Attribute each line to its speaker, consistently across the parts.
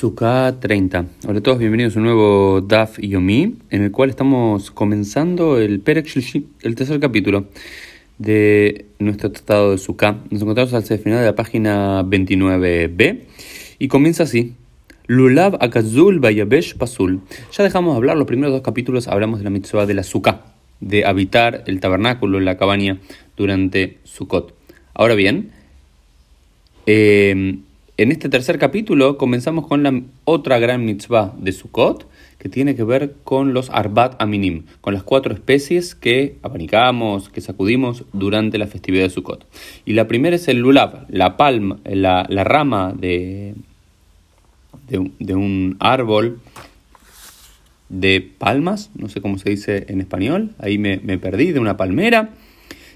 Speaker 1: Sukkah 30. Hola a todos, bienvenidos a un nuevo Daf Yomi, en el cual estamos comenzando el Perek el tercer capítulo de nuestro tratado de Sukkah. Nos encontramos al final de la página 29b y comienza así. Lulav Akazul Bayabesh Pasul. Ya dejamos de hablar, los primeros dos capítulos hablamos de la mitzvah de la Sukkah, de habitar el tabernáculo, la cabaña, durante Sukkot. Ahora bien, eh, en este tercer capítulo comenzamos con la otra gran mitzvah de Sukkot, que tiene que ver con los Arbat Aminim, con las cuatro especies que abanicamos, que sacudimos durante la festividad de Sukkot. Y la primera es el Lulav, la palma, la, rama de, de, un árbol de palmas, no sé cómo se dice en español, ahí me, me perdí, de una palmera.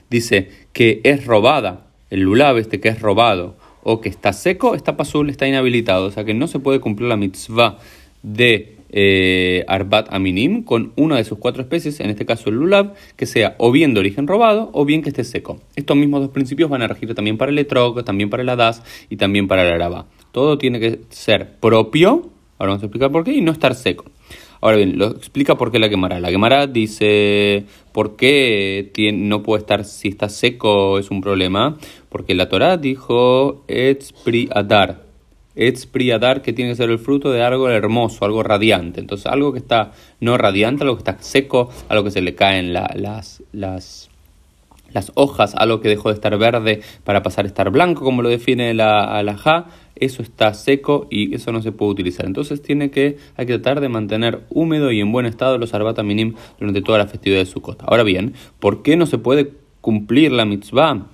Speaker 1: Dice que es robada, el Lulav este que es robado o que está seco, está pasul, está inhabilitado. O sea que no se puede cumplir la mitzvah de eh, Arbat Aminim con una de sus cuatro especies, en este caso el Lulav, que sea o bien de origen robado o bien que esté seco. Estos mismos dos principios van a regir también para el Etrog, también para el Adas y también para el Araba. Todo tiene que ser propio, ahora vamos a explicar por qué, y no estar seco. Ahora bien, lo explica por qué la quemará. La quemará dice por qué no puede estar si está seco es un problema. Porque la Torah dijo etz adar. Etz adar que tiene que ser el fruto de algo hermoso, algo radiante. Entonces algo que está no radiante, algo que está seco, algo que se le caen las, las las hojas, algo que dejó de estar verde para pasar a estar blanco, como lo define la alajá, eso está seco y eso no se puede utilizar. Entonces tiene que, hay que tratar de mantener húmedo y en buen estado los arbata minim durante toda la festividad de Sukkot. Ahora bien, ¿por qué no se puede cumplir la mitzvah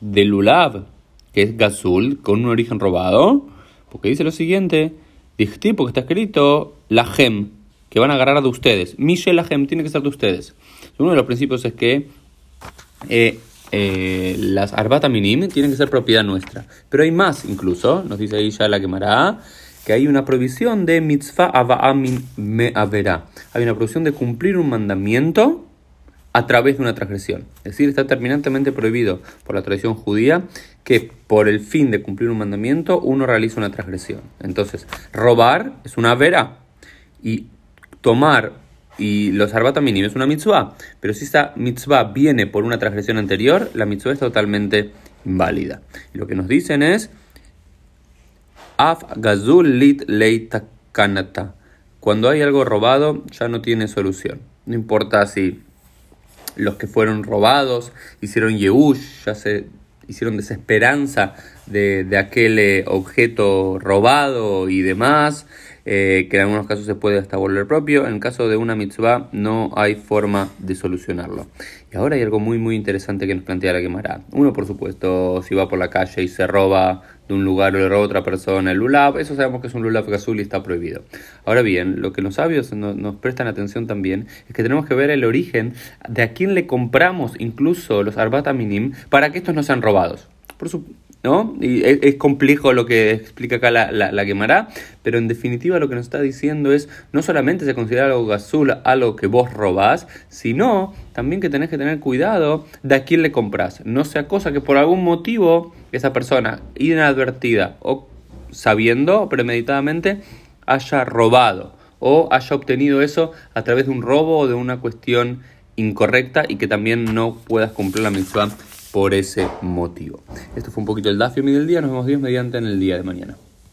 Speaker 1: de lulav, que es gazul, con un origen robado? Porque dice lo siguiente, dijti, porque está escrito la gem, que van a agarrar de ustedes. Michel la gem tiene que ser de ustedes. Uno de los principios es que eh, eh, las arbata minim tienen que ser propiedad nuestra. Pero hay más incluso, nos dice ahí ya la quemará, que hay una provisión de mitzvah ava'amin me avera. Hay una provisión de cumplir un mandamiento a través de una transgresión. Es decir, está terminantemente prohibido por la tradición judía que por el fin de cumplir un mandamiento uno realiza una transgresión. Entonces, robar es una vera y tomar y los arbata minim es una mitzvah, pero si esta mitzvah viene por una transgresión anterior, la mitzvah es totalmente inválida. Y lo que nos dicen es af gazul lit kanata. Cuando hay algo robado, ya no tiene solución. No importa si los que fueron robados hicieron yehush, ya se hicieron desesperanza de, de aquel eh, objeto robado y demás, eh, que en algunos casos se puede hasta volver propio. En el caso de una mitzvah no hay forma de solucionarlo. Y ahora hay algo muy muy interesante que nos plantea la Gemara. Uno, por supuesto, si va por la calle y se roba de un lugar o le roba a otra persona el lulav, eso sabemos que es un lulav azul y está prohibido. Ahora bien, lo que los sabios nos prestan atención también es que tenemos que ver el origen de a quién le compramos incluso los arbata minim para que estos no sean robados. Por ¿no? Y es, complejo lo que explica acá la, la, pero en definitiva lo que nos está diciendo es no solamente se considera algo azul algo que vos robás, sino también que tenés que tener cuidado de a quién le compras. No sea cosa que por algún motivo esa persona inadvertida o sabiendo premeditadamente haya robado o haya obtenido eso a través de un robo o de una cuestión incorrecta y que también no puedas cumplir la misión por ese motivo. Esto fue un poquito el Dafio del día. Nos vemos Dios mediante en el día de mañana.